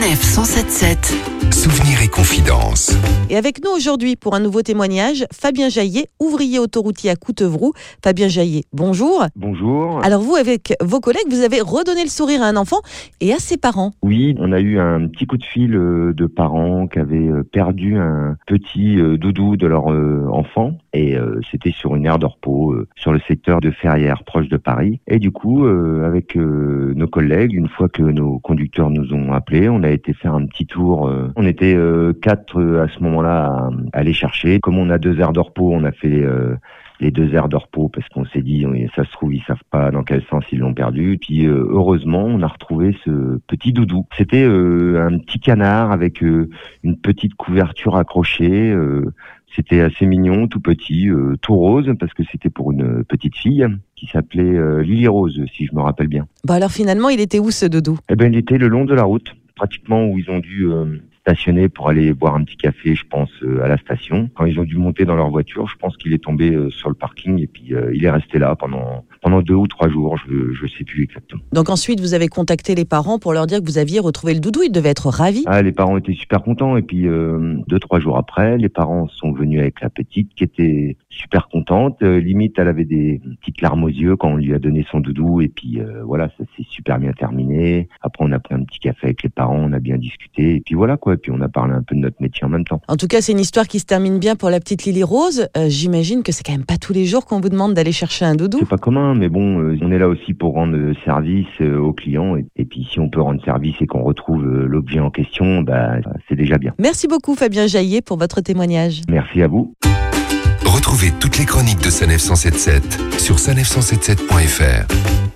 Sanef 177. Souvenirs et Et avec nous aujourd'hui pour un nouveau témoignage, Fabien Jaillet, ouvrier autoroutier à Coutevroux. Fabien Jaillet, bonjour. Bonjour. Alors vous, avec vos collègues, vous avez redonné le sourire à un enfant et à ses parents. Oui, on a eu un petit coup de fil euh, de parents qui avaient euh, perdu un petit euh, doudou de leur enfant et euh, c'était sur une aire de repos euh, sur le secteur de Ferrières, proche de Paris. Et du coup, euh, avec euh, nos collègues, une fois que nos conducteurs nous ont appelés, on a été faire un petit tour. euh, on était euh, quatre euh, à ce moment-là à, à aller chercher. Comme on a deux aires de repos, on a fait euh, les deux aires de repos parce qu'on s'est dit ça se trouve ils savent pas dans quel sens ils l'ont perdu. Puis euh, heureusement on a retrouvé ce petit doudou. C'était euh, un petit canard avec euh, une petite couverture accrochée. c'était assez mignon, tout petit, tout rose parce que c'était pour une petite fille qui s'appelait Lily Rose si je me rappelle bien. Bah alors finalement, il était où ce doudou? Eh ben il était le long de la route, pratiquement où ils ont dû stationner pour aller boire un petit café, je pense, euh, à la station. Quand ils ont dû monter dans leur voiture, je pense qu'il est tombé euh, sur le parking et puis euh, il est resté là pendant pendant deux ou trois jours, je je sais plus exactement. Donc ensuite, vous avez contacté les parents pour leur dire que vous aviez retrouvé le doudou. Ils devaient être ravis. Ah, les parents étaient super contents et puis euh, deux trois jours après, les parents sont venus avec la petite qui était super contente. Euh, limite, elle avait des petites larmes aux yeux quand on lui a donné son doudou et puis euh, voilà, ça s'est super bien terminé. Après, on a pris un petit café avec les parents, on a bien discuté et puis voilà quoi. Et puis on a parlé un peu de notre métier en même temps. En tout cas, c'est une histoire qui se termine bien pour la petite Lily Rose. Euh, J'imagine que c'est quand même pas tous les jours qu'on vous demande d'aller chercher un doudou. C'est pas commun, mais bon, euh, on est là aussi pour rendre euh, service euh, aux clients et, et puis si on peut rendre service et qu'on retrouve l'objet en question, bah c'est déjà bien. Merci beaucoup Fabien Jaillet pour votre témoignage. Merci à vous. Retrouvez toutes les chroniques de Sanef 177 sur sanef177.fr.